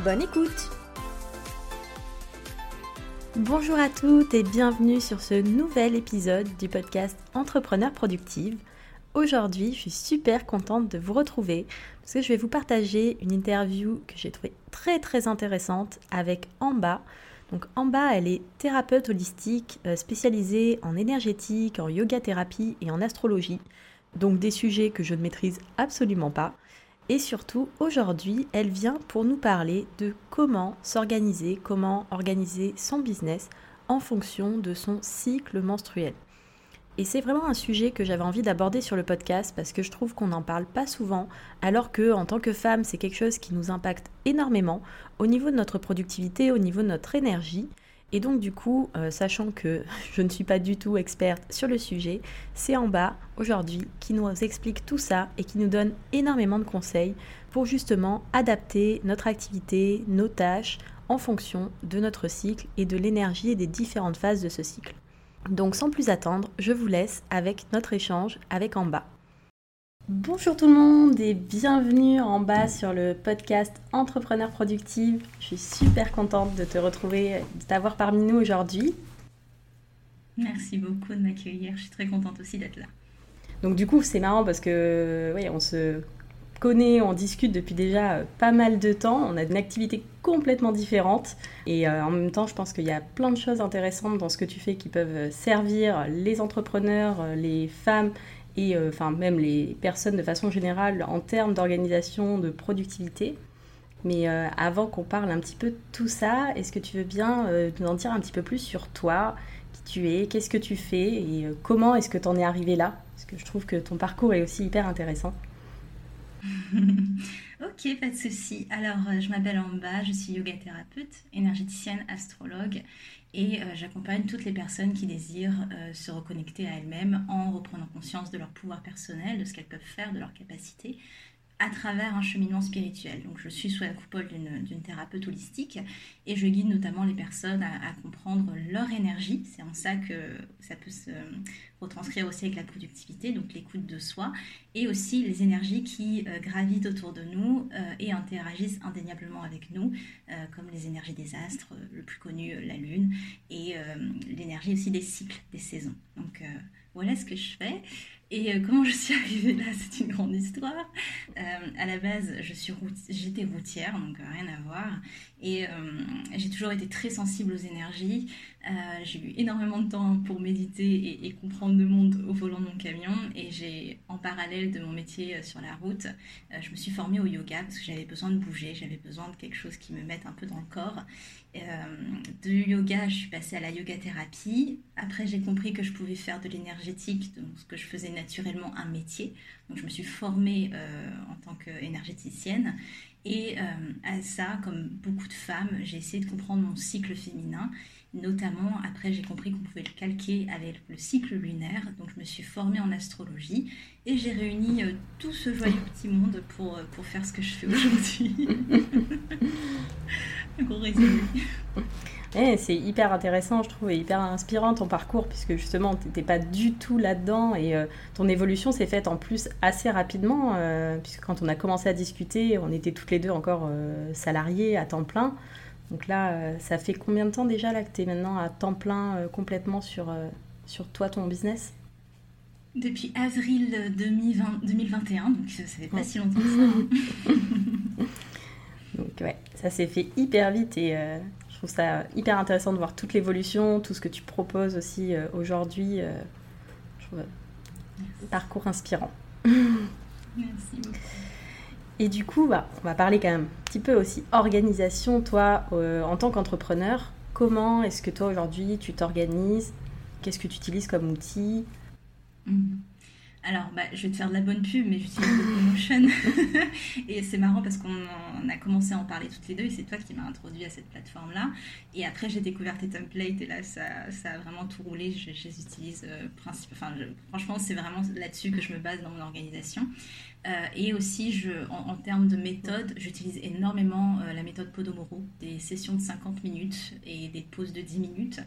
Bonne écoute Bonjour à toutes et bienvenue sur ce nouvel épisode du podcast Entrepreneur Productive. Aujourd'hui, je suis super contente de vous retrouver parce que je vais vous partager une interview que j'ai trouvée très très intéressante avec Amba. Donc Amba, elle est thérapeute holistique euh, spécialisée en énergétique, en yoga thérapie et en astrologie. Donc des sujets que je ne maîtrise absolument pas. Et surtout, aujourd'hui, elle vient pour nous parler de comment s'organiser, comment organiser son business en fonction de son cycle menstruel. Et c'est vraiment un sujet que j'avais envie d'aborder sur le podcast parce que je trouve qu'on n'en parle pas souvent, alors que en tant que femme, c'est quelque chose qui nous impacte énormément au niveau de notre productivité, au niveau de notre énergie. Et donc du coup, euh, sachant que je ne suis pas du tout experte sur le sujet, c'est en bas aujourd'hui qui nous explique tout ça et qui nous donne énormément de conseils pour justement adapter notre activité, nos tâches en fonction de notre cycle et de l'énergie et des différentes phases de ce cycle. Donc sans plus attendre, je vous laisse avec notre échange avec en bas. Bonjour tout le monde et bienvenue en bas sur le podcast Entrepreneur Productive. Je suis super contente de te retrouver, de t'avoir parmi nous aujourd'hui. Merci beaucoup de m'accueillir, je suis très contente aussi d'être là. Donc du coup c'est marrant parce que oui, on se connaît, on discute depuis déjà euh, pas mal de temps, on a une activité complètement différente et euh, en même temps je pense qu'il y a plein de choses intéressantes dans ce que tu fais qui peuvent servir les entrepreneurs, les femmes et euh, enfin même les personnes de façon générale en termes d'organisation, de productivité. Mais euh, avant qu'on parle un petit peu de tout ça, est-ce que tu veux bien euh, nous en dire un petit peu plus sur toi, qui tu es, qu'est-ce que tu fais et comment est-ce que tu en es arrivé là? Parce que je trouve que ton parcours est aussi hyper intéressant. ok, pas de souci. Alors, je m'appelle Amba, je suis yoga thérapeute, énergéticienne, astrologue et euh, j'accompagne toutes les personnes qui désirent euh, se reconnecter à elles-mêmes en reprenant conscience de leur pouvoir personnel, de ce qu'elles peuvent faire, de leurs capacités, à travers un cheminement spirituel. Donc je suis sous la coupole d'une thérapeute holistique et je guide notamment les personnes à, comprendre leur énergie. C'est en ça que ça peut se retranscrire aussi avec la productivité, donc l'écoute de soi, et aussi les énergies qui euh, gravitent autour de nous euh, et interagissent indéniablement avec nous, euh, comme les énergies des astres, le plus connu la lune, et l'énergie aussi des cycles, des saisons. Donc voilà ce que je fais. Et euh, comment je suis arrivée là, c'est une grande histoire. Euh, à la base, j'étais routière, donc rien à voir. Et j'ai toujours été très sensible aux énergies. j'ai eu énormément de temps pour méditer et, comprendre le monde au volant de mon camion. Et j'ai, en parallèle de mon métier sur la route, je me suis formée au yoga parce que j'avais besoin de bouger, j'avais besoin de quelque chose qui me mette un peu dans le corps. de yoga, je suis passée à la yoga thérapie. Après, j'ai compris que je pouvais faire de l'énergétique, donc ce que je faisais naturellement un métier. Donc je me suis formée euh, en tant qu'énergéticienne. Et euh, à ça, comme beaucoup de femmes, j'ai essayé de comprendre mon cycle féminin. Notamment, après, j'ai compris qu'on pouvait le calquer avec le cycle lunaire. Donc, je me suis formée en astrologie et j'ai réuni euh, tout ce joyeux petit monde pour, pour faire ce que je fais aujourd'hui. gros résumé. Eh, c'est hyper intéressant, je trouve, et hyper inspirant ton parcours, puisque justement, tu n'étais pas du tout là-dedans, et euh, ton évolution s'est faite en plus assez rapidement, euh, puisque quand on a commencé à discuter, on était toutes les deux encore euh, salariées à temps plein. Donc là, ça fait combien de temps déjà là, que tu es maintenant à temps plein complètement sur, sur toi, ton business? Depuis avril 2020, 2021, donc ça fait pas si longtemps que ça. donc ouais, ça s'est fait hyper vite et trouve ça hyper intéressant de voir toute l'évolution, tout ce que tu proposes aussi euh, aujourd'hui. Euh, je trouve un parcours inspirant. Merci Et du coup, bah, on va parler quand même un petit peu aussi organisation. Toi, euh, en tant qu'entrepreneur, comment est-ce que toi aujourd'hui tu t'organises? Qu'est-ce que tu utilises comme outil? Mhm. Alors, bah, je vais te faire de la bonne pub, mais j'utilise Notion. et c'est marrant parce qu'on a commencé à en parler toutes les deux et c'est toi qui m'as introduit à cette plateforme-là. Et après, j'ai découvert tes templates et là, ça, ça a vraiment tout roulé. Je, les utilise euh, enfin, franchement, c'est vraiment là-dessus que je me base dans mon organisation. Euh, et aussi, je, en, termes de méthode, j'utilise énormément euh, la méthode Podomoro, des sessions de 50 minutes et des pauses de 10 minutes.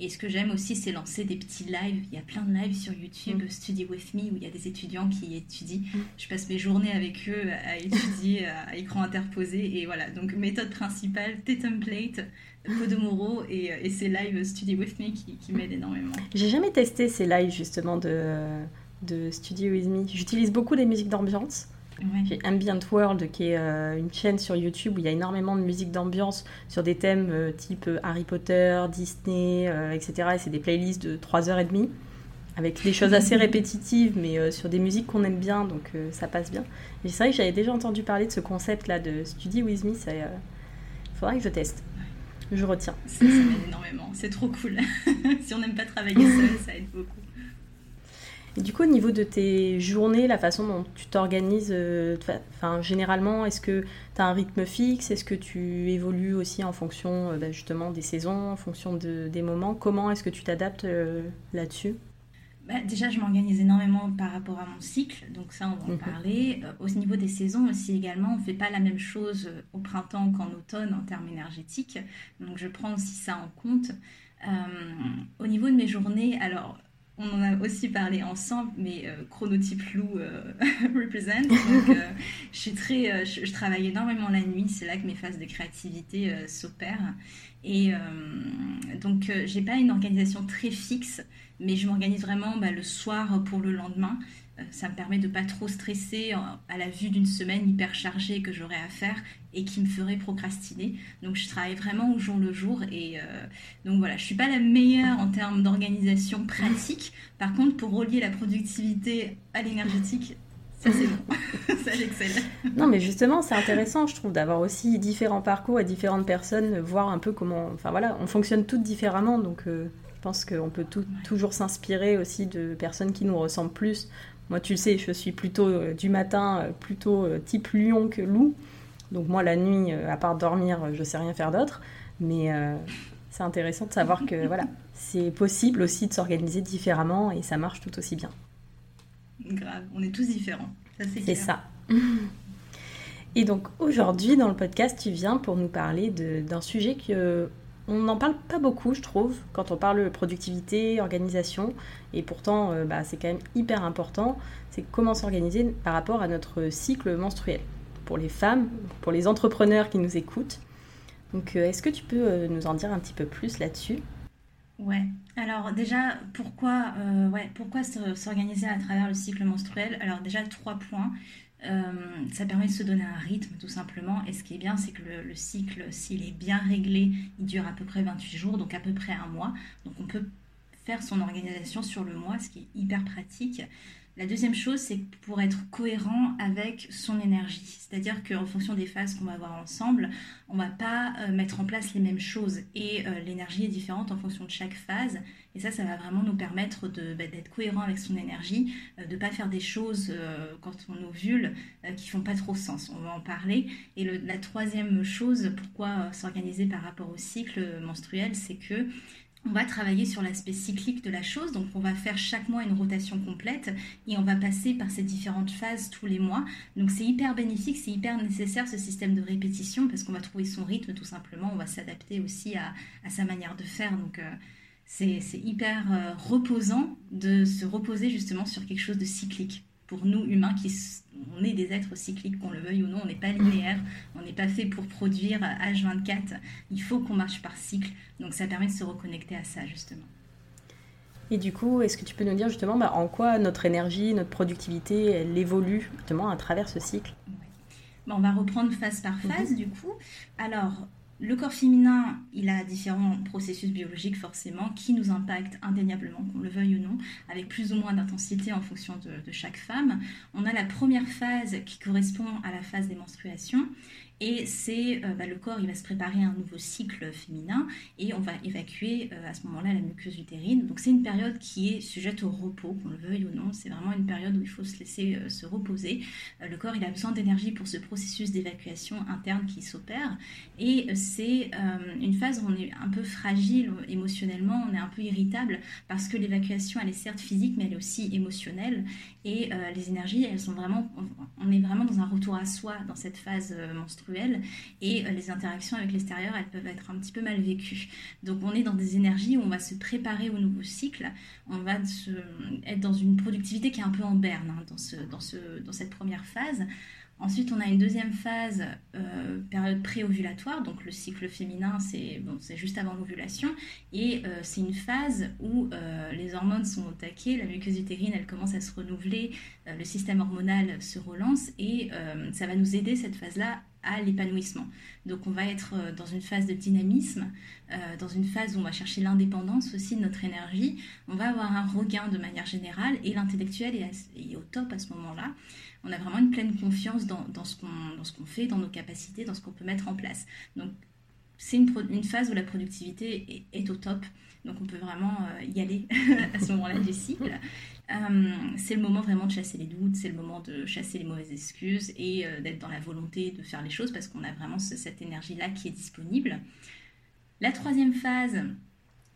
Et ce que j'aime aussi, c'est lancer des petits lives. Il y a plein de lives sur YouTube, mm. Study With Me, où il y a des étudiants qui étudient. Mm. Je passe mes journées avec eux à étudier à écran interposé. Et voilà, donc méthode principale, tes templates, Podomoro et, et ces lives Study With Me qui, qui m'aident énormément. J'ai jamais testé ces lives justement de, de Study With Me. J'utilise beaucoup les musiques d'ambiance. J'ai Ambient World, qui est euh, une chaîne sur YouTube où il y a énormément de musique d'ambiance sur des thèmes euh, type euh, Harry Potter, Disney, etc. Et c'est des playlists de 3h30 avec des choses assez répétitives, mais sur des musiques qu'on aime bien, donc ça passe bien. Et c'est vrai que j'avais déjà entendu parler de ce concept-là de Study With Me, il faudrait que je teste. Je retiens. Ça, ça m'aide énormément, c'est trop cool. si on n'aime pas travailler seul, ça aide beaucoup. Et du coup, au niveau de tes journées, la façon dont tu t'organises, euh, enfin, généralement, est-ce que tu as un rythme fixe? Est-ce que tu évolues aussi en fonction euh, bah, justement des saisons, en fonction de, des moments? Comment est-ce que tu t'adaptes euh, là-dessus? Bah, déjà, je m'organise énormément par rapport à mon cycle, donc ça, on va en mhm. parler. au niveau des saisons aussi également, on ne fait pas la même chose au printemps qu'en automne en termes énergétiques, donc je prends aussi ça en compte. au niveau de mes journées, alors on en a aussi parlé ensemble, mais euh, chronotype loup euh, represent. Euh, je, travaille énormément la nuit. C'est là que mes phases de créativité s'opèrent. Et donc, j'ai pas une organisation très fixe, mais je m'organise vraiment bah, le soir pour le lendemain. Euh, ça me permet de pas trop stresser à la vue d'une semaine hyper chargée que j'aurais à faire et qui me ferait procrastiner. Donc je travaille vraiment au jour le jour et euh, donc voilà, je suis pas la meilleure en termes d'organisation pratique. Par contre, pour relier la productivité à l'énergétique, ça c'est bon, ça j'excelle. Non mais justement c'est intéressant je trouve d'avoir aussi différents parcours et différentes personnes, voir un peu comment, enfin voilà, on fonctionne toutes différemment donc euh, pense qu'on peut toujours s'inspirer aussi de personnes qui nous ressemblent plus moi, tu le sais, je suis plutôt euh, du matin, euh, plutôt euh, type lion que loup. Donc moi, la nuit, à part dormir, je sais rien faire d'autre. Mais c'est intéressant de savoir que voilà, c'est possible aussi de s'organiser différemment et ça marche tout aussi bien. Grave, on est tous différents. c'est ça. Et donc aujourd'hui, dans le podcast, tu viens pour nous parler d'un sujet que on n'en parle pas beaucoup, je trouve, quand on parle productivité, organisation, et pourtant euh, bah, c'est quand même hyper important, c'est comment s'organiser par rapport à notre cycle menstruel. Pour les femmes, pour les entrepreneurs qui nous écoutent. Donc euh, est-ce que tu peux euh, nous en dire un petit peu plus là-dessus? Ouais, alors déjà, pourquoi, s'organiser à travers le cycle menstruel? Alors déjà, trois points. Euh, ça permet de se donner un rythme tout simplement. Et ce qui est bien, c'est que le, cycle, s'il est bien réglé, il dure à peu près 28 jours, donc à peu près un mois. Donc on peut faire son organisation sur le mois, ce qui est hyper pratique. La deuxième chose, c'est pour être cohérent avec son énergie. C'est-à-dire qu'en fonction des phases qu'on va avoir ensemble, on ne va pas euh, mettre en place les mêmes choses. Et euh, l'énergie est différente en fonction de chaque phase. Et ça, ça va vraiment nous permettre bah, d'être cohérent avec son énergie, euh, de ne pas faire des choses quand on ovule qui font pas trop sens. On va en parler. Et la troisième chose, pourquoi s'organiser par rapport au cycle menstruel, c'est que on va travailler sur l'aspect cyclique de la chose, donc on va faire chaque mois une rotation complète et on va passer par ces différentes phases tous les mois. Donc c'est hyper bénéfique, c'est hyper nécessaire ce système de répétition parce qu'on va trouver son rythme tout simplement, on va s'adapter aussi à, sa manière de faire. Donc euh, c'est hyper euh, reposant de se reposer justement sur quelque chose de cyclique pour nous humains qui on est des êtres cycliques, qu'on le veuille ou non, on n'est pas linéaire, on n'est pas fait pour produire H24, il faut qu'on marche par cycle, donc ça permet de se reconnecter à ça justement. Et du coup, est-ce que tu peux nous dire justement bah, en quoi notre énergie, notre productivité, elle évolue justement à travers ce cycle? Bah, On va reprendre phase par phase mhm. du coup. Alors, le corps féminin, il a différents processus biologiques forcément qui nous impactent indéniablement, qu'on le veuille ou non, avec plus ou moins d'intensité en fonction de, chaque femme. On a la première phase qui correspond à la phase des menstruations Et c'est euh, bah, le corps, il va se préparer à un nouveau cycle féminin et on va évacuer euh, à ce moment-là la muqueuse utérine. Donc c'est une période qui est sujette au repos, qu'on le veuille ou non. C'est vraiment une période où il faut se laisser euh, se reposer. le corps, il a besoin d'énergie pour ce processus d'évacuation interne qui s'opère. Et c'est une phase où on est un peu fragile émotionnellement, on est un peu irritable parce que l'évacuation, elle est certes physique, mais elle est aussi émotionnelle. Et les énergies, elles sont vraiment, on est vraiment dans un retour à soi dans cette phase menstruelle et euh, les interactions avec l'extérieur, elles peuvent être un petit peu mal vécues. Donc on est dans des énergies où on va se préparer au nouveau cycle, on va être dans une productivité qui est un peu en berne hein, dans cette première phase. Ensuite, on a une deuxième phase, euh, période préovulatoire, donc le cycle féminin, c'est bon, juste avant l'ovulation, et euh, c'est une phase où les hormones sont au taquet, la muqueuse utérine, elle commence à se renouveler, le système hormonal se relance, et ça va nous aider cette phase-là à l'épanouissement. Donc on va être euh, dans une phase de dynamisme, euh, dans une phase où on va chercher l'indépendance aussi de notre énergie, on va avoir un regain de manière générale et l'intellectuel est, au top à ce moment-là. On a vraiment une pleine confiance dans, ce qu'on fait, dans nos capacités, dans ce qu'on peut mettre en place. Donc c'est une, phase où la productivité est, au top. Donc on peut vraiment euh, y aller à ce moment-là du cycle. Euh, c'est le moment vraiment de chasser les doutes, c'est le moment de chasser les mauvaises excuses et euh, d'être dans la volonté de faire les choses parce qu'on a vraiment cette énergie-là qui est disponible. La troisième phase,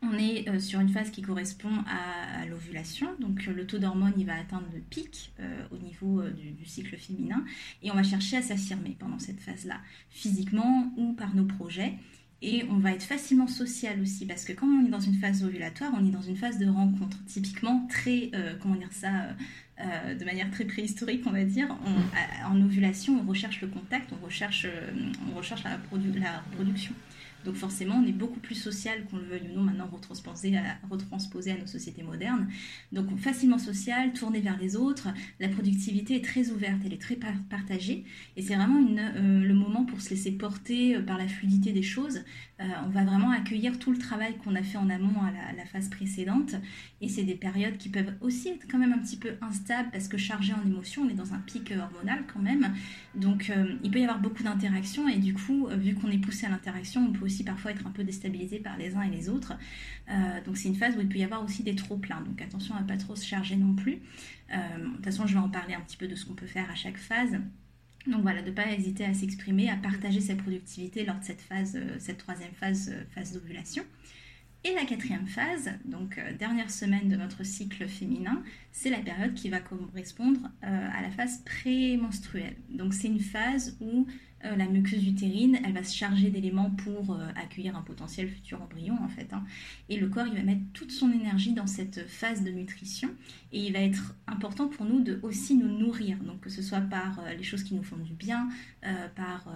on est euh, sur une phase qui correspond à, l'ovulation, donc le taux d'hormones il va atteindre le pic au niveau du, cycle féminin et on va chercher à s'affirmer pendant cette phase-là, physiquement ou par nos projets. Et on va être facilement social aussi, parce que quand on est dans une phase ovulatoire, on est dans une phase de rencontre, typiquement très, euh, comment dire ça, euh, euh, de manière très préhistorique, on va dire. en ovulation, on recherche le contact, on recherche, on recherche la, la reproduction. Donc forcément, on est beaucoup plus social, qu'on le veuille ou non, maintenant retransposé à, nos sociétés modernes. Donc facilement social, tourné vers les autres. La productivité est très ouverte, elle est très partagée. Et c'est vraiment euh, le moment pour se laisser porter euh, par la fluidité des choses. Euh, on va vraiment accueillir tout le travail qu'on a fait en amont à la, phase précédente. Et c'est des périodes qui peuvent aussi être quand même un petit peu instables parce que chargées en émotions, on est dans un pic hormonal quand même. Donc il peut y avoir beaucoup d'interactions et du coup, vu qu'on est poussé à l'interaction, on peut aussi parfois être un peu déstabilisé par les uns et les autres. Euh, donc c'est une phase où il peut y avoir aussi des trop pleins. Donc attention à ne pas trop se charger non plus. Euh, de toute façon, je vais en parler un petit peu de ce qu'on peut faire à chaque phase. Donc voilà, de ne pas hésiter à s'exprimer, à partager sa productivité lors de cette phase, euh, cette troisième phase, phase d'ovulation. Et la quatrième phase, donc dernière semaine de notre cycle féminin, c'est la période qui va correspondre à la phase prémenstruelle. Donc c'est une phase où euh, la muqueuse utérine, elle va se charger d'éléments pour euh, accueillir un potentiel futur embryon en fait. Hein. Et le corps, il va mettre toute son énergie dans cette phase de nutrition. Et il va être important pour nous de aussi nous nourrir. Donc que ce soit par euh, les choses qui nous font du bien, par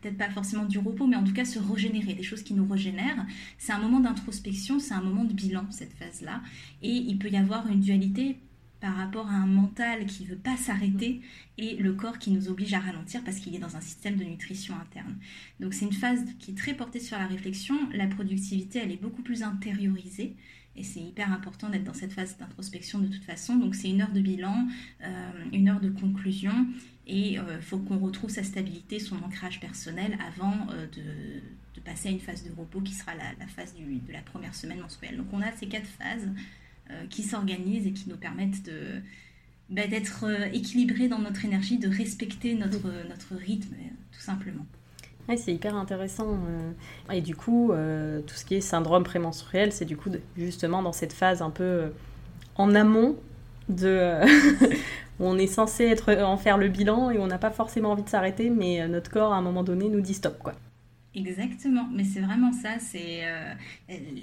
peut-être pas forcément du repos, mais en tout cas se régénérer, des choses qui nous régénèrent. C'est un moment d'introspection, c'est un moment de bilan cette phase-là. Et il peut y avoir une dualité par rapport à un mental qui ne veut pas s'arrêter et le corps qui nous oblige à ralentir parce qu'il est dans un système de nutrition interne. Donc c'est une phase qui est très portée sur la réflexion. La productivité, elle est beaucoup plus intériorisée. Et c'est hyper important d'être dans cette phase d'introspection de toute façon. Donc c'est une heure de bilan, euh, une heure de conclusion. Et il euh, faut qu'on retrouve sa stabilité, son ancrage personnel avant euh, de, passer à une phase de repos qui sera la, phase de la première semaine menstruelle. Donc on a ces quatre phases qui s'organisent et qui nous permettent de, bah, d'être euh, équilibrés dans notre énergie, de respecter notre, notre rythme, tout simplement. c'est hyper intéressant. Euh. Et du coup, tout ce qui est syndrome prémenstruel, c'est du coup justement dans cette phase un peu en amont de où on est censé être en faire le bilan et on n'a pas forcément envie de s'arrêter, mais notre corps à un moment donné nous dit stop quoi. Exactement, mais c'est vraiment ça. C'est euh,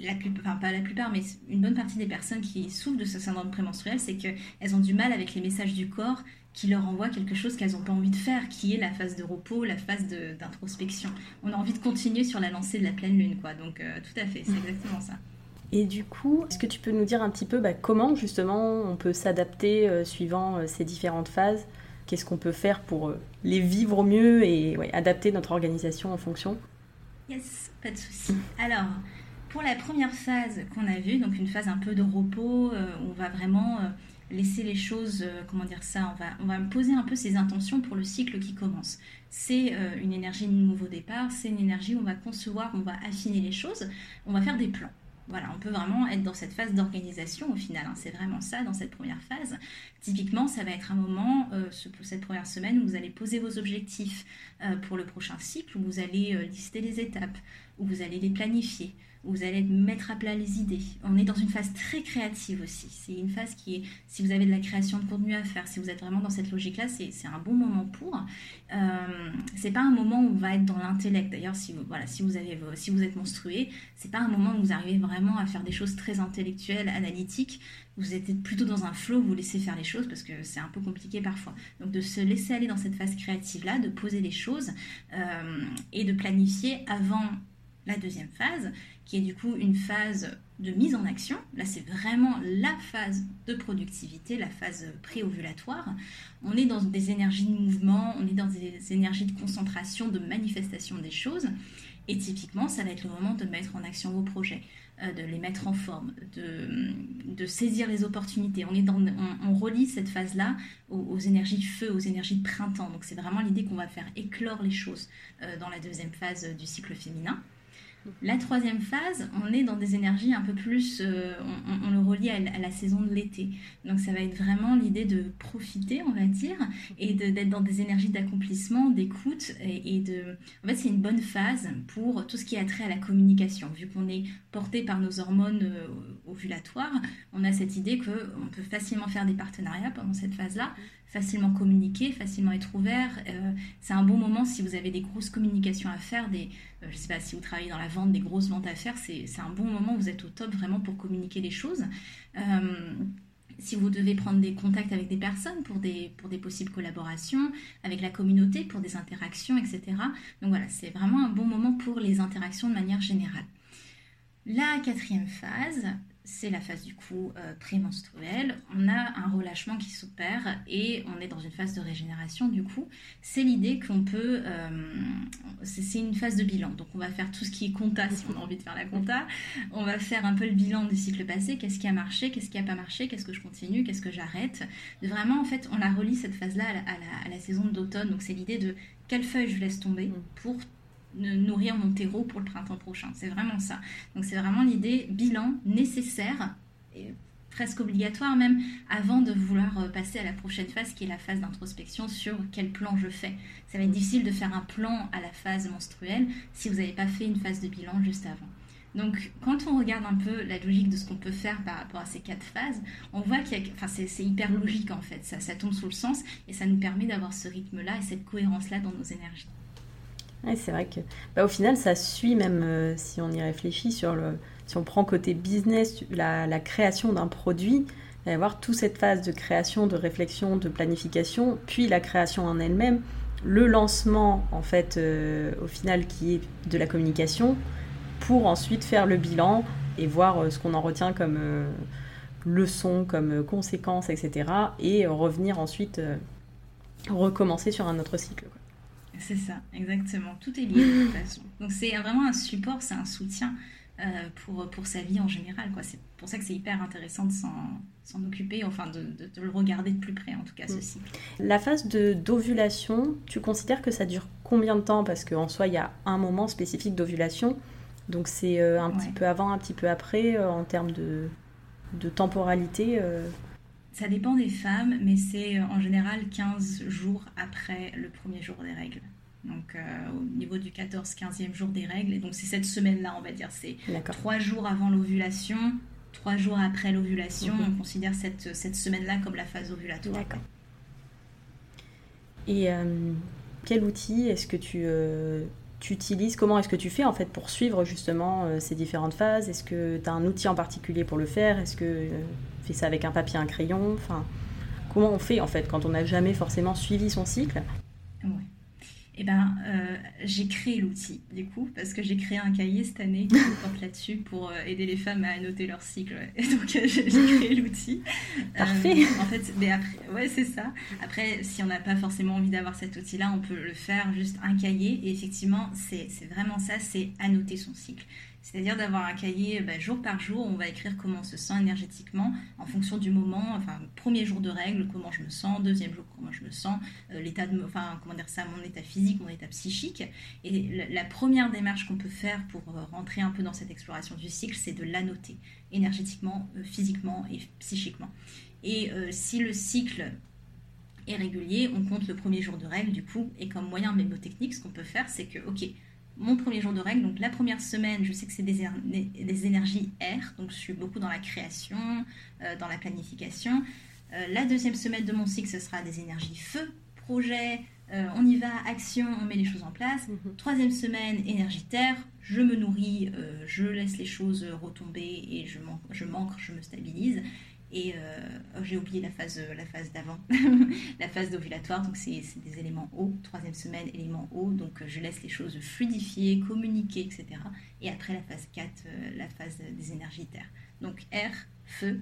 la plupart, enfin pas la plupart, mais une bonne partie des personnes qui souffrent de ce syndrome prémenstruel, c'est qu'elles ont du mal avec les messages du corps qui leur envoient quelque chose qu'elles n'ont pas envie de faire, qui est la phase de repos, la phase d'introspection. On a envie de continuer sur la lancée de la pleine lune, quoi. Donc euh, tout à fait, c'est exactement ça. Et du coup, est-ce que tu peux nous dire un petit peu bah, comment justement on peut s'adapter euh, suivant ces différentes phases? Qu'est-ce qu'on peut faire pour les vivre mieux et adapter notre organisation en fonction? Yes, pas de souci. Alors, pour la première phase qu'on a vue, donc une phase un peu de repos, euh, on va vraiment euh, laisser les choses, comment dire ça, on va, on va poser un peu ses intentions pour le cycle qui commence. C'est une énergie de nouveau départ, c'est une énergie où on va concevoir, on va affiner les choses, on va faire des plans. Voilà, on peut vraiment être dans cette phase d'organisation au final. Hein. c'est vraiment ça dans cette première phase. Typiquement, ça va être un moment, euh, cette première semaine, où vous allez poser vos objectifs euh, pour le prochain cycle, où vous allez euh, lister les étapes, où vous allez les planifier, vous allez mettre à plat les idées. On est dans une phase très créative aussi. C'est une phase qui est, si vous avez de la création de contenu à faire, si vous êtes vraiment dans cette logique-là, c'est un bon moment pour. Euh, c'est pas un moment où on va être dans l'intellect. D'ailleurs, si vous, voilà, si vous avez, si vous êtes menstrué, c'est pas un moment où vous arrivez vraiment à faire des choses très intellectuelles, analytiques. Vous êtes plutôt dans un flow, vous laissez faire les choses parce que c'est un peu compliqué parfois. Donc de se laisser aller dans cette phase créative-là, de poser les choses euh, et de planifier avant la deuxième phase, qui est du coup une phase de mise en action. Là, c'est vraiment la phase de productivité, la phase pré-ovulatoire. On est dans des énergies de mouvement, on est dans des énergies de concentration, de manifestation des choses. Et typiquement, ça va être le moment de mettre en action vos projets, euh, de les mettre en forme, de, saisir les opportunités. On, relie cette phase-là aux, énergies de feu, aux énergies de printemps. Donc c'est vraiment l'idée qu'on va faire éclore les choses euh, dans la deuxième phase du cycle féminin. La troisième phase, on est dans des énergies un peu plus, euh, on, le relie à, la saison de l'été. Donc ça va être vraiment l'idée de profiter, on va dire, et d'être dans des énergies d'accomplissement, d'écoute, et, de... En fait, c'est une bonne phase pour tout ce qui a trait à la communication. Vu qu'on est porté par nos hormones euh, ovulatoires, on a cette idée qu'on peut facilement faire des partenariats pendant cette phase-là, facilement communiquer, facilement être ouvert. Euh, c'est un bon moment si vous avez des grosses communications à faire, des, euh, je ne sais pas si vous travaillez dans la vente, des grosses ventes à faire, c'est un bon moment, vous êtes au top vraiment pour communiquer les choses. Euh, si vous devez prendre des contacts avec des personnes pour des, pour des possibles collaborations, avec la communauté, pour des interactions, etc. Donc voilà, c'est vraiment un bon moment pour les interactions de manière générale. La quatrième phase, c'est la phase du coup euh, prémenstruelle. On a un relâchement qui s'opère et on est dans une phase de régénération du coup. C'est l'idée qu'on peut... Euh, c'est une phase de bilan. Donc on va faire tout ce qui est compta si on a envie de faire la compta. On va faire un peu le bilan du cycle passé. Qu'est-ce qui a marché Qu'est-ce qui n'a pas marché Qu'est-ce que je continue Qu'est-ce que j'arrête Vraiment en fait on la relie cette phase-là à, la, saison d'automne. Donc c'est l'idée de quelle feuille je laisse tomber mm. pour nourrir mon terreau pour le printemps prochain. C'est vraiment ça. Donc c'est vraiment l'idée bilan nécessaire et presque obligatoire même avant de vouloir euh, passer à la prochaine phase qui est la phase d'introspection sur quel plan je fais. Ça va être difficile de faire un plan à la phase menstruelle si vous n'avez pas fait une phase de bilan juste avant. Donc, quand on regarde un peu la logique de ce qu'on peut faire par rapport à ces quatre phases, on voit qu'il enfin, c'est hyper logique en fait. Ça, ça tombe sous le sens et ça nous permet d'avoir ce rythme-là et cette cohérence-là dans nos énergies c'est vrai que bah, au final, ça suit même euh, si on y réfléchit sur le. Si on prend côté business, la, création d'un produit, il va y avoir toute cette phase de création, de réflexion, de planification, puis la création en elle-même, le lancement en fait euh, au final qui est de la communication, pour ensuite faire le bilan et voir euh, ce qu'on en retient comme leçon, comme conséquence, etc. Et revenir ensuite recommencer sur un autre cycle. C'est ça, exactement. Tout est lié de toute façon. Donc c'est vraiment un support, c'est un soutien euh, pour, pour sa vie en général. Quoi. C'est pour ça que c'est hyper intéressant de s'en occuper, enfin de, de, le regarder de plus près en tout cas, ce mm. cycle. La phase d'ovulation, tu considères que ça dure combien de temps? Parce qu'en soi, il y a un moment spécifique d'ovulation. Donc c'est euh, un petit peu avant, un petit peu après euh, en termes de, de temporalité ça dépend des femmes, mais c'est euh, en général 15 jours après le premier jour des règles. Donc euh, au niveau du 14-15e jour des règles. Et donc c'est cette semaine-là, on va dire. C'est trois jours avant l'ovulation, trois jours après l'ovulation. Mhm. On considère cette, cette semaine-là comme la phase ovulatoire. D'accord. Et euh, quel outil est-ce que tu, tu utilises Comment est-ce que tu fais en fait pour suivre justement ces différentes phases? Est-ce que tu as un outil en particulier pour le faire? Est-ce que fait ça avec un papier, un crayon. Enfin, comment on fait en fait quand on n'a jamais forcément suivi son cycle? Eh ben, euh, j'ai créé l'outil, du coup, parce que j'ai créé un cahier cette année qui porte là-dessus pour euh, aider les femmes à annoter leur cycle. Et donc, euh, j'ai créé l'outil. Parfait. en fait, mais après, ouais, c'est ça. Après, si on n'a pas forcément envie d'avoir cet outil-là, on peut le faire juste un cahier. Et effectivement, c'est vraiment ça, c'est annoter son cycle. C'est-à-dire d'avoir un cahier bah, jour par jour, on va écrire comment on se sent énergétiquement en fonction du moment, enfin premier jour de règle, comment je me sens, deuxième jour comment je me sens, euh, l'état de, enfin comment dire ça, mon état physique, mon état psychique. Et la, première démarche qu'on peut faire pour euh, rentrer un peu dans cette exploration du cycle, c'est de l'annoter énergétiquement, euh, physiquement et psychiquement. Et si le cycle est régulier, on compte le premier jour de règle du coup, et comme moyen mémotechnique, ce qu'on peut faire, c'est que ok mon premier jour de règle. Donc la première semaine, je sais que c'est des, des, énergies R, donc je suis beaucoup dans la création, euh, dans la planification. Euh, la deuxième semaine de mon cycle, ce sera des énergies feu, projet, euh, on y va, action, on met les choses en place. Mhm. Troisième semaine, énergie terre, je me nourris, je laisse les choses retomber et je, je manque, je me stabilise. Et euh, oh, j'ai oublié la phase, la phase d'avant, la phase d'ovulatoire. Donc, c'est des éléments eau. Troisième semaine, éléments eau. Donc, euh, je laisse les choses fluidifier, communiquer, etc. Et après, la phase 4, euh, la phase des énergies terre. Donc, air, feu,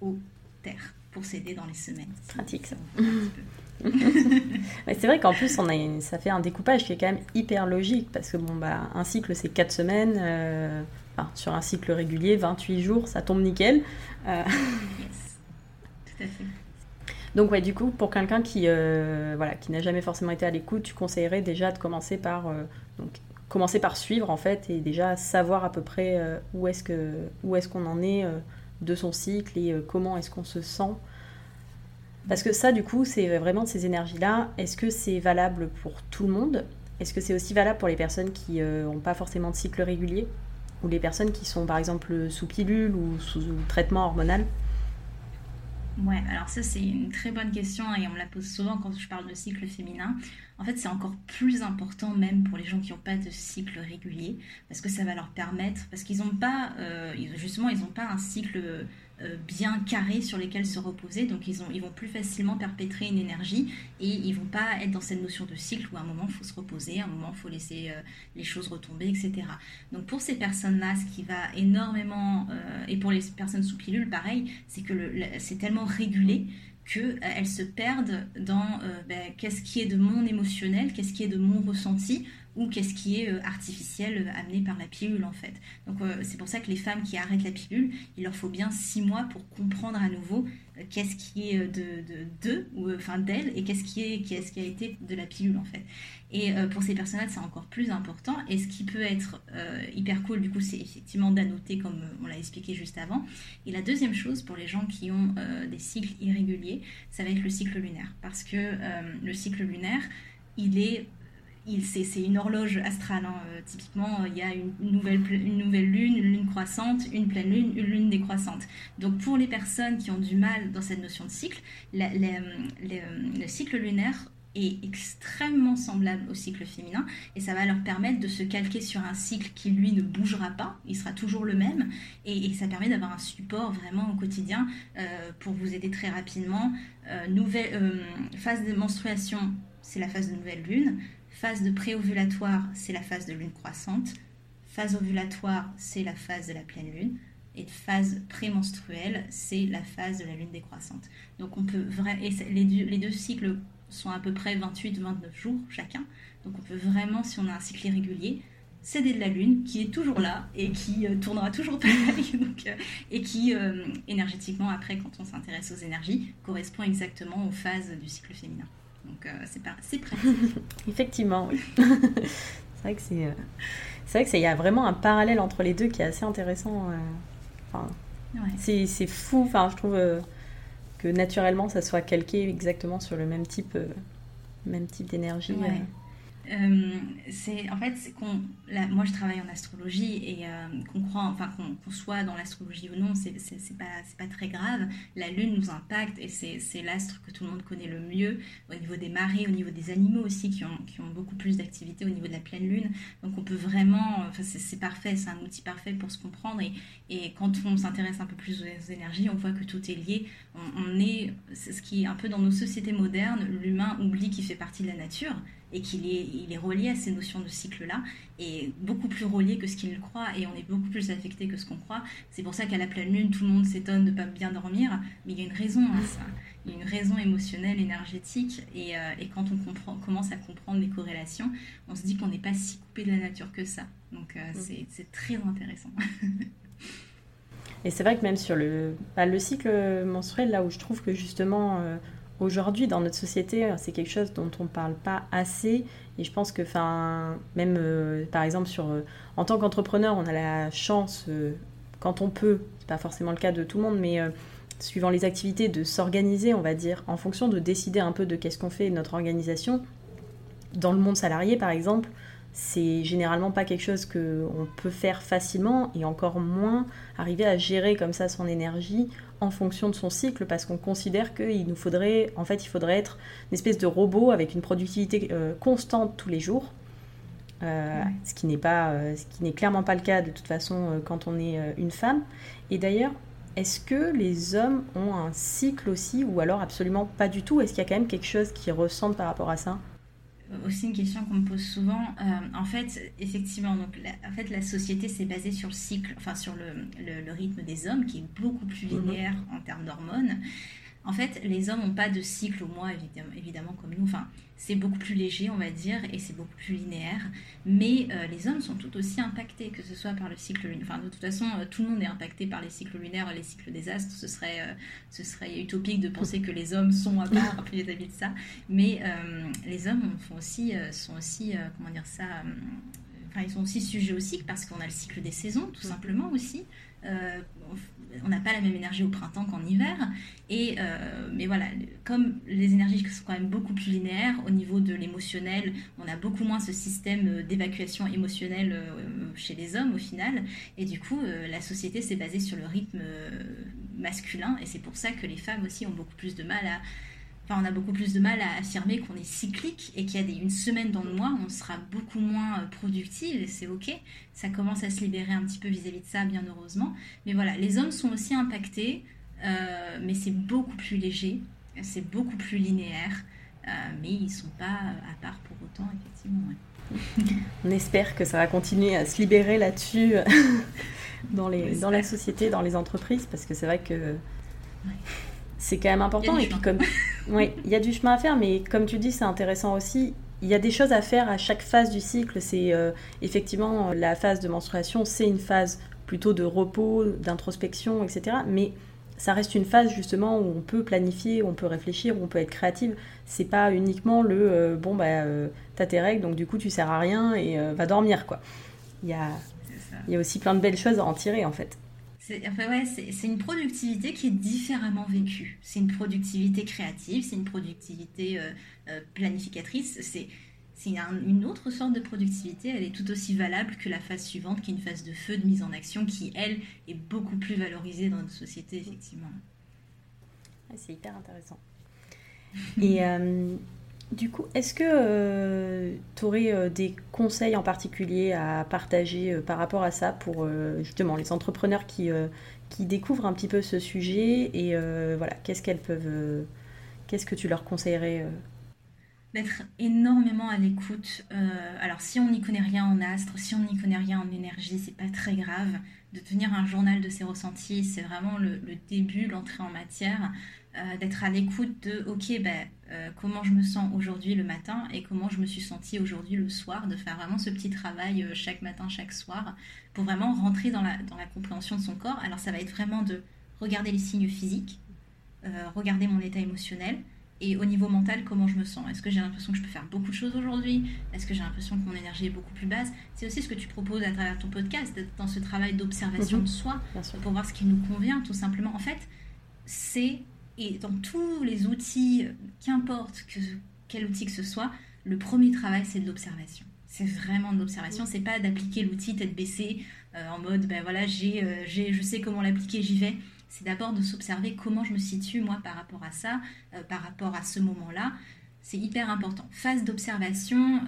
eau, terre. Pour s'aider dans les semaines. Pratique, ça. c'est vrai qu'en plus, on a ça fait un découpage qui est quand même hyper logique. Parce que, bon, bah, un cycle, c'est 4 semaines sur un cycle régulier, 28 jours, ça tombe nickel. Euh, yes, tout à fait. Donc ouais, du coup, pour quelqu'un qui euh, voilà, qui n'a jamais forcément été à l'écoute, tu conseillerais déjà de commencer par euh, donc commencer par suivre en fait et déjà savoir à peu près où est-ce que où est-ce qu'on en est de son cycle et comment est-ce qu'on se sent. Parce que ça, du coup, c'est vraiment ces énergies-là. Est-ce que c'est valable pour tout le monde? Est-ce que c'est aussi valable pour les personnes qui n'ont pas forcément de cycle régulier? Ou les personnes qui sont par exemple sous pilule ou sous traitement hormonal Ouais, alors ça c'est une très bonne question et on me la pose souvent quand je parle de cycle féminin. En fait, c'est encore plus important même pour les gens qui n'ont pas de cycle régulier parce que ça va leur permettre, parce qu'ils n'ont pas, euh, justement, ils n'ont pas un cycle bien carrés sur lesquels se reposer. Donc ils, ont, ils vont plus facilement perpétrer une énergie et ils vont pas être dans cette notion de cycle où à un moment il faut se reposer, à un moment il faut laisser euh, les choses retomber, etc. Donc pour ces personnes-là, ce qui va énormément, euh, et pour les personnes sous pilule, pareil, c'est que c'est tellement régulé qu'elles se perdent dans ben, qu'est-ce qui est de mon émotionnel, qu'est-ce qui est de mon ressenti, ou qu'est-ce qui est euh, artificiel euh, amené par la pilule en fait. Donc euh, c'est pour ça que les femmes qui arrêtent la pilule, il leur faut bien six mois pour comprendre à nouveau qu'est-ce qui est de d'eux ou enfin d'elles et qu'est-ce qui est qu'est-ce qui a été de la pilule en fait. Et pour ces personnes-là, c'est encore plus important. Et ce qui peut être hyper cool, du coup, c'est effectivement d'annoter, comme on l'a expliqué juste avant. Et la deuxième chose, pour les gens qui ont des cycles irréguliers, ça va être le cycle lunaire. Parce que le cycle lunaire, il est c'est une horloge astrale. Hein. Euh, typiquement, il y a une nouvelle, une nouvelle lune, une lune croissante, une pleine lune, une lune décroissante. Donc pour les personnes qui ont du mal dans cette notion de cycle, le cycle lunaire est extrêmement semblable au cycle féminin et ça va leur permettre de se calquer sur un cycle qui lui ne bougera pas, il sera toujours le même et, ça permet d'avoir un support vraiment au quotidien euh, pour vous aider très rapidement. Euh, nouvelle phase de menstruation, c'est la phase de nouvelle lune. Phase de préovulatoire, c'est la phase de lune croissante. Phase ovulatoire, c'est la phase de la pleine lune. Et phase prémenstruelle, c'est la phase de la lune décroissante. Donc on peut et les deux, les deux cycles sont à peu près 28-29 jours chacun. Donc on peut vraiment, si on a un cycle irrégulier, s'aider de la lune qui est toujours là et qui euh, tournera toujours pareil euh, et qui euh, énergétiquement après quand on s'intéresse aux énergies correspond exactement aux phases du cycle féminin. Donc euh, c'est c'est pratique. Effectivement, oui. c'est vrai que c'est, euh, c'est vrai que y a vraiment un parallèle entre les deux qui est assez intéressant. Euh, c'est, c'est fou. Enfin, je trouve que naturellement ça soit calqué exactement sur le même type, même type d'énergie. Euh, c'est en fait qu'on moi je travaille en astrologie et euh, qu'on croit enfin qu'on soit dans l'astrologie ou non c'est pas pas très grave. La lune nous impacte et c'est l'astre que tout le monde connaît le mieux au niveau des marées au niveau des animaux aussi qui ont, beaucoup plus d'activité au niveau de la pleine lune. Donc on peut vraiment enfin c'est parfait c'est un outil parfait pour se comprendre et, quand on s'intéresse un peu plus aux énergies on voit que tout est lié. On est ce qui est un peu dans nos sociétés modernes l'humain oublie qu'il fait partie de la nature et qu'il est, il est relié à ces notions de cycle-là, et beaucoup plus relié que ce qu'il croit, et on est beaucoup plus affecté que ce qu'on croit. C'est pour ça qu'à la pleine lune, tout le monde s'étonne de ne pas bien dormir, mais il y a une raison à ça. Il y a une raison émotionnelle, énergétique, et, euh, et quand on comprend, commence à comprendre les corrélations, on se dit qu'on n'est pas si coupé de la nature que ça. Donc mm. c'est très intéressant. Et c'est vrai que même sur le, bah, le cycle menstruel, là où je trouve que justement aujourd'hui dans notre société, c'est quelque chose dont on ne parle pas assez. Et je pense que, même par exemple, sur, en tant qu'entrepreneur, on a la chance, quand on peut, c'est pas forcément le cas de tout le monde, mais suivant les activités, de s'organiser, on va dire, en fonction de décider un peu de qu'est-ce qu'on fait notre organisation. Dans le monde salarié, par exemple, c'est généralement pas quelque chose qu'on peut faire facilement et encore moins arriver à gérer comme ça son énergie en fonction de son cycle parce qu'on considère qu'il nous faudrait, en fait, il faudrait être une espèce de robot avec une productivité euh, constante tous les jours. Euh, ce qui n'est pas, euh, ce qui n'est clairement pas le cas de toute façon quand on est une femme. Et d'ailleurs, est-ce que les hommes ont un cycle aussi ou alors absolument pas du tout? Est-ce qu'il y a quand même quelque chose qui ressemble par rapport à ça? Aussi une question qu'on me pose souvent. Euh, en fait, effectivement, donc la, en fait, la société s'est basée sur le cycle, enfin sur le, rythme des hommes, qui est beaucoup plus linéaire en termes d'hormones. En fait, les hommes n'ont pas de cycle au mois, évidemment, évidemment comme nous. Enfin, c'est beaucoup plus léger, on va dire, et c'est beaucoup plus linéaire. Mais euh, les hommes sont tout aussi impactés, que ce soit par le cycle lunaire. Enfin, de toute façon, euh, tout le monde est impacté par les cycles lunaires, les cycles des astres. Ce serait, euh, ce serait utopique de penser que les hommes sont à part vis-à-vis de ça. Mais les hommes font aussi, sont aussi, comment dire ça, enfin, ils sont aussi sujets au cycle parce qu'on a le cycle des saisons, tout simplement aussi on n'a pas la même énergie au printemps qu'en hiver. Et, euh, mais voilà, comme les énergies sont quand même beaucoup plus linéaires, au niveau de l'émotionnel, on a beaucoup moins ce système euh, d'évacuation émotionnelle euh, chez les hommes au final. Et du coup, la société s'est basée sur le rythme masculin. Et c'est pour ça que les femmes aussi ont beaucoup plus de mal à on a beaucoup plus de mal à affirmer qu'on est cyclique et qu'il y a des, une semaine dans le mois, on sera beaucoup moins euh, productive et c'est ok. Ça commence à se libérer un petit peu vis-à-vis de ça, bien heureusement. Mais voilà, les hommes sont aussi impactés, euh, mais c'est beaucoup plus léger, c'est beaucoup plus linéaire, euh, mais ils sont pas à part pour autant, effectivement. on espère que ça va continuer à se libérer là-dessus dans, les, dans la société, dans les entreprises, parce que c'est vrai que c'est quand même important. Et puis comme, oui, il y a du chemin à faire, mais comme tu dis, c'est intéressant aussi. Il y a des choses à faire à chaque phase du cycle. C'est euh, effectivement la phase de menstruation, c'est une phase plutôt de repos, d'introspection, etc. Mais ça reste une phase justement où on peut planifier, où on peut réfléchir, où on peut être créative. C'est pas uniquement le euh, bon bah euh, t'as tes règles donc du coup tu sers à rien et va dormir quoi. Il y a, il y a aussi plein de belles choses à en tirer en fait. C'est ouais, une productivité qui est différemment vécue. C'est une productivité créative, c'est une productivité euh, euh, planificatrice. C'est une autre sorte de productivité. Elle est tout aussi valable que la phase suivante, qui est une phase de feu, de mise en action, qui, elle, est beaucoup plus valorisée dans notre société, effectivement. c'est hyper intéressant. Et euh, du coup, est-ce que euh, tu aurais euh, des conseils en particulier à partager euh, par rapport à ça pour justement les entrepreneurs qui, découvrent un petit peu ce sujet et voilà, qu'est-ce qu'elles peuvent, qu'est-ce que tu leur conseillerais D'être énormément à l'écoute. alors, si on n'y connaît rien en astre, si on n'y connaît rien en énergie, c'est pas très grave. De tenir un journal de ses ressentis, c'est vraiment le début, l'entrée en matière. D'être à l'écoute de, ok, ben euh, comment je me sens aujourd'hui le matin et comment je me suis sentie aujourd'hui le soir, de faire vraiment ce petit travail euh, chaque matin, chaque soir, pour vraiment rentrer dans la, dans la compréhension de son corps. Alors ça va être vraiment de regarder les signes physiques, euh, regarder mon état émotionnel, et au niveau mental, comment je me sens. Est-ce que j'ai l'impression que je peux faire beaucoup de choses aujourd'hui? Est-ce que j'ai l'impression que mon énergie est beaucoup plus basse? C'est aussi ce que tu proposes à travers ton podcast, dans ce travail d'observation mhm. de soi, pour voir ce qui nous convient, tout simplement. En fait, c'est et dans tous les outils, qu'importe que, quel outil que ce soit, le premier travail, c'est de l'observation. C'est vraiment de l'observation. C'est pas d'appliquer l'outil tête baissée euh, en mode, ben voilà, j'ai, euh, j'ai, je sais comment l'appliquer, j'y vais. C'est d'abord de s'observer comment je me situe moi par rapport à ça, euh, par rapport à ce moment-là. C'est hyper important. Phase d'observation,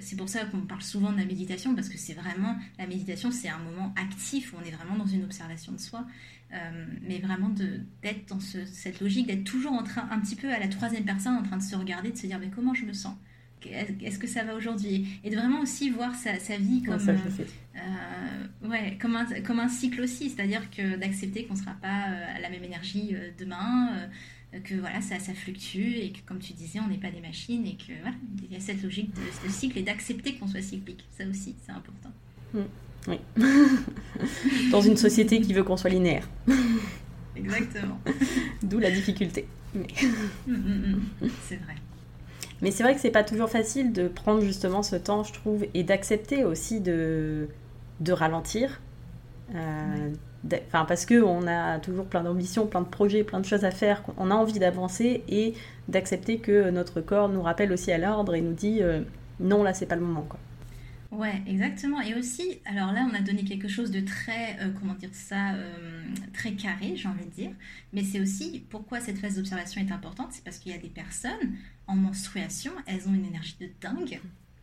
c'est pour ça qu'on parle souvent de la méditation parce que c'est vraiment la méditation, c'est un moment actif où on est vraiment dans une observation de soi. Euh, mais vraiment d'être dans cette logique, d'être toujours en train, un petit peu à la troisième personne, en train de se regarder, de se dire mais comment je me sens? Est-ce que ça va aujourd'hui? Et de vraiment aussi voir sa, sa vie comme, euh, euh, ouais, comme, un, comme un cycle aussi, c'est-à-dire que d'accepter qu'on ne sera pas à la même énergie demain, que voilà, ça, ça fluctue et que comme tu disais, on n'est pas des machines et que voilà, il y a cette logique de, de cycle et d'accepter qu'on soit cyclique. Ça aussi, c'est important. Mm. Oui. Dans une société qui veut qu'on soit linéaire. Exactement. D'où la difficulté. Mais... Mm, mm, c'est vrai. Mais c'est vrai que c'est pas toujours facile de prendre justement ce temps, je trouve, et d'accepter aussi de, de ralentir. Euh, parce qu'on a toujours plein d'ambitions, plein de projets, plein de choses à faire, on a envie d'avancer et d'accepter que notre corps nous rappelle aussi à l'ordre et nous dit euh, non, là, c'est pas le moment. Quoi. Ouais, exactement. Et aussi, alors là, on a donné quelque chose de très, euh, comment dire ça, très carré, j'ai envie de dire. Mais c'est aussi pourquoi cette phase d'observation est importante, c'est parce qu'il y a des personnes en menstruation, elles ont une énergie de dingue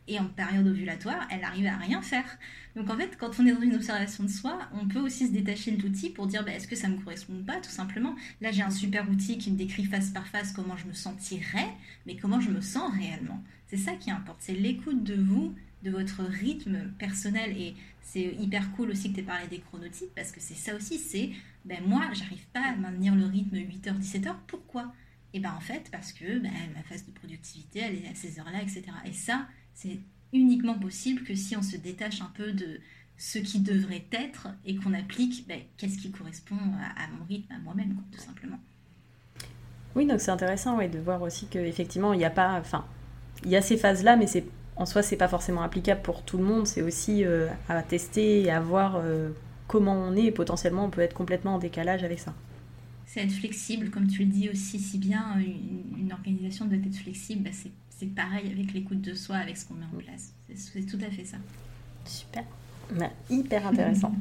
et en période ovulatoire, elle arrive à rien faire. Donc en fait, quand on est dans une observation de soi, on peut aussi se détacher de l'outil pour dire bah, est-ce que ça me correspond pas, tout simplement. Là, j'ai un super outil qui me décrit face par face comment je me sentirais, mais comment je me sens réellement. C'est ça qui importe, c'est l'écoute de vous, de votre rythme personnel. Et c'est hyper cool aussi que tu aies parlé des chronotypes, parce que c'est ça aussi, c'est ben moi, j'arrive pas à maintenir le rythme 8h, 17h. Pourquoi? Et ben en fait, parce que ben, ma phase de productivité, elle est à ces heures-là, etc. Et ça, c'est uniquement possible que si on se détache un peu de ce qui devrait être et qu'on applique ben, qu'est-ce qui correspond à, mon rythme, à moi-même, tout simplement. Oui, donc c'est intéressant ouais, de voir aussi qu'effectivement, il n'y a pas. Enfin, il y a ces phases-là, mais c'est en soi, c'est pas forcément applicable pour tout le monde. C'est aussi euh, à tester et à voir euh, comment on est. Et potentiellement, on peut être complètement en décalage avec ça. C'est être flexible, comme tu le dis aussi si bien. Une, organisation doit être flexible. C'est c'est pareil avec l'écoute de soi, avec ce qu'on met en place. C'est tout à fait ça. Super. Hyper intéressant.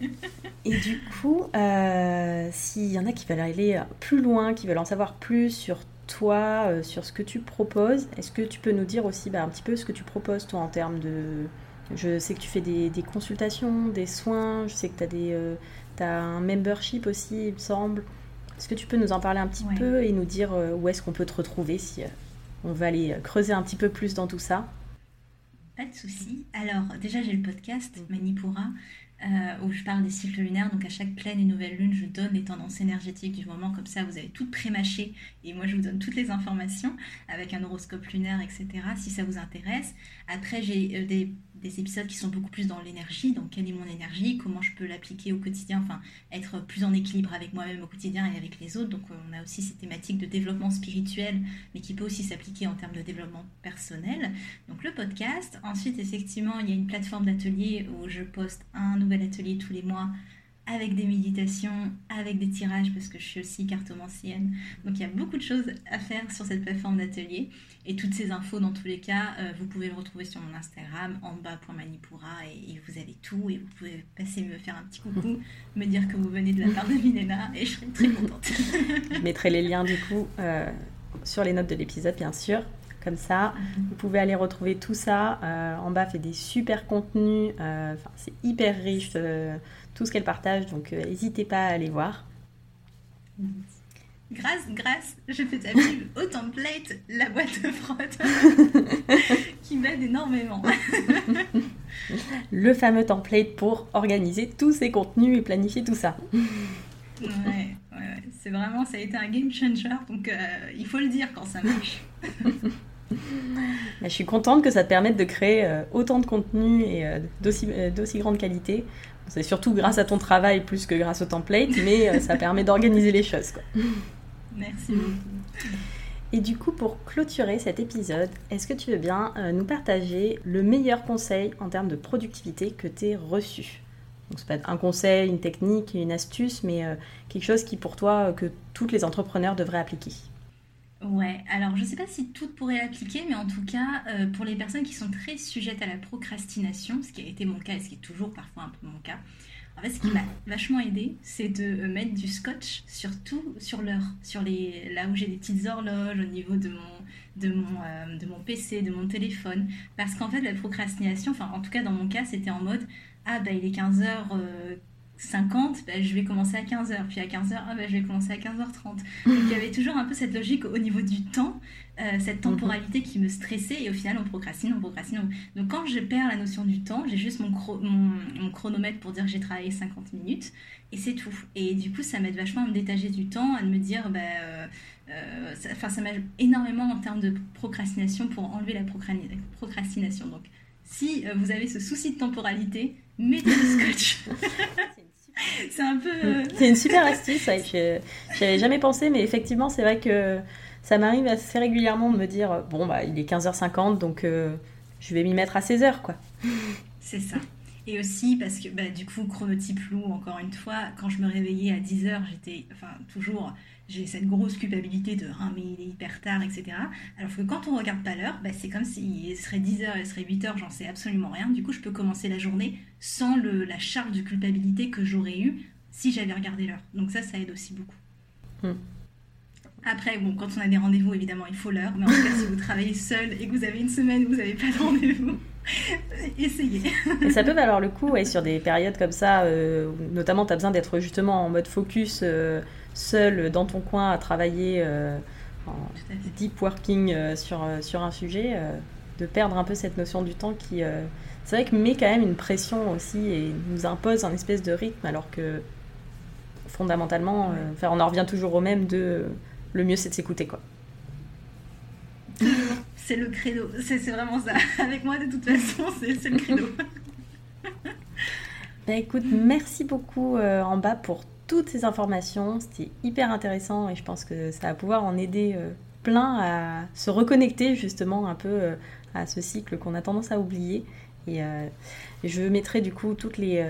Et du coup, euh, s'il y en a qui veulent aller plus loin, qui veulent en savoir plus sur toi, euh, sur ce que tu proposes, est-ce que tu peux nous dire aussi bah, un petit peu ce que tu proposes, toi, en termes de... Je sais que tu fais des, consultations, des soins, je sais que tu as, des, euh, as un membership aussi, il me semble. Est-ce que tu peux nous en parler un petit peu et nous dire où est-ce qu'on peut te retrouver si on va aller creuser un petit peu plus dans tout ça. Pas de souci. Alors, déjà, j'ai le podcast Manipura, euh, où je parle des cycles lunaires. Donc, à chaque pleine et nouvelle lune, je donne les tendances énergétiques du moment. Comme ça, vous avez tout pré-mâché. Et moi, je vous donne toutes les informations avec un horoscope lunaire, etc. Si ça vous intéresse. Après, j'ai euh, des des épisodes qui sont beaucoup plus dans l'énergie, donc quelle est mon énergie, comment je peux l'appliquer au quotidien, enfin être plus en équilibre avec moi-même au quotidien et avec les autres. Donc on a aussi ces thématiques de développement spirituel, mais qui peut aussi s'appliquer en termes de développement personnel. Donc le podcast. Ensuite, effectivement, il y a une plateforme d'atelier où je poste un nouvel atelier tous les mois avec des méditations, avec des tirages, parce que je suis aussi cartomancienne. Donc il y a beaucoup de choses à faire sur cette plateforme d'atelier. Et toutes ces infos, dans tous les cas, euh, vous pouvez le retrouver sur mon Instagram, en bas.manipura, et, et, vous avez tout. Et vous pouvez passer me faire un petit coucou, me dire que vous venez de la part de Milena, et je serai très contente. je mettrai les liens du coup euh, sur les notes de l'épisode, bien sûr. Comme ça, vous pouvez aller retrouver tout ça. Euh, en bas, fait des super contenus. c'est hyper riche tout ce qu'elle partage, donc n'hésitez pas à aller voir. Grâce, grâce, je fais ta pub au template, la boîte de frotte, qui m'aide énormément. Le fameux template pour organiser tous ces contenus et planifier tout ça. Ouais, ouais, c'est vraiment, ça a été un game changer, donc euh, il faut le dire quand ça marche. je suis contente que ça te permette de créer euh, autant de contenu et euh, d'aussi grande qualité. C'est surtout grâce à ton travail plus que grâce au template, mais ça permet d'organiser les choses. Quoi. Merci beaucoup. Et du coup, pour clôturer cet épisode, est-ce que tu veux bien euh, nous partager le meilleur conseil en termes de productivité que tu aies reçu? Donc, c'est pas un conseil, une technique, une astuce, mais euh, quelque chose qui, pour toi, euh, que tous les entrepreneurs devraient appliquer. Ouais, alors je ne sais pas si toutes pourraient l'appliquer, mais en tout cas, pour les personnes qui sont très sujettes à la procrastination, ce qui a été mon cas et ce qui est toujours parfois un peu mon cas, en fait, ce qui m'a vachement aidé, c'est de euh, mettre du scotch sur tout, sur l'heure, sur les, là où j'ai des petites horloges, au niveau de mon, de mon, euh, de mon PC, de mon téléphone. Parce qu'en fait, la procrastination, enfin, en tout cas, dans mon cas, c'était en mode, ah, bah, il est 15h, 50, bah, je vais commencer à 15h, puis à 15h, ah, bah, je vais commencer à 15h30. Donc il y avait toujours un peu cette logique au niveau du temps, euh, cette mhm. temporalité qui me stressait, et au final on procrastine, on procrastine. Donc quand je perds la notion du temps, j'ai juste mon, mon, chronomètre pour dire que j'ai travaillé 50 minutes, et c'est tout. Et du coup ça m'aide vachement à me détacher du temps, à me dire, bah, euh, euh, ça, ça m'aide énormément en termes de procrastination pour enlever la procrastination. Donc si vous avez ce souci de temporalité, mettez le scotch. c'est un peu. C'est une super astuce. J'y avais jamais pensé, mais effectivement, c'est vrai que ça m'arrive assez régulièrement de me dire bon, bah, il est 15h50, donc je vais m'y mettre à 16h, quoi. C'est ça. Et aussi parce que bah, du coup, chronotype loup, encore une fois, quand je me réveillais à 10h, j'étais, enfin toujours, j'ai cette grosse culpabilité de ah mais il est hyper tard, etc. Alors que quand on regarde pas l'heure, bah, c'est comme s'il serait 10h, il serait 8h, j'en sais absolument rien. Du coup, je peux commencer la journée sans le, la charge de culpabilité que j'aurais eue si j'avais regardé l'heure. Donc ça, ça aide aussi beaucoup. Hmm. Après, bon, quand on a des rendez-vous, évidemment, il faut l'heure. Mais en tout cas, si vous travaillez seul et que vous avez une semaine où vous n'avez pas de rendez-vous, essayez. Et ça peut valoir le coup, ouais, sur des périodes comme ça, euh, notamment tu as besoin d'être justement en mode focus, euh, seul dans ton coin à travailler euh, en deep working sur, sur un sujet, de perdre un peu cette notion du temps qui, c'est vrai que met quand même une pression aussi et nous impose un espèce de rythme, alors que fondamentalement, enfin, on en revient toujours au même de le mieux c'est de s'écouter quoi. C'est le credo, c'est vraiment ça. Avec moi de toute façon, c'est le credo. Bah, écoute, merci beaucoup euh, en bas pour toutes ces informations. C'était hyper intéressant et je pense que ça va pouvoir en aider euh, plein à se reconnecter justement un peu euh, à ce cycle qu'on a tendance à oublier. Et je mettrai du coup toutes les,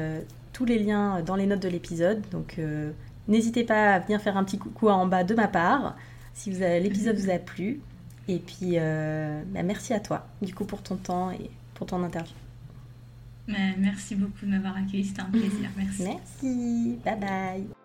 tous les liens dans les notes de l'épisode. Donc N'hésitez pas à venir faire un petit coucou en bas de ma part si l'épisode vous a plu. Et puis, euh, bah, merci à toi, du coup, pour ton temps et pour ton interview. Merci beaucoup de m'avoir accueilli, c'était un plaisir. Merci. Merci. Bye bye.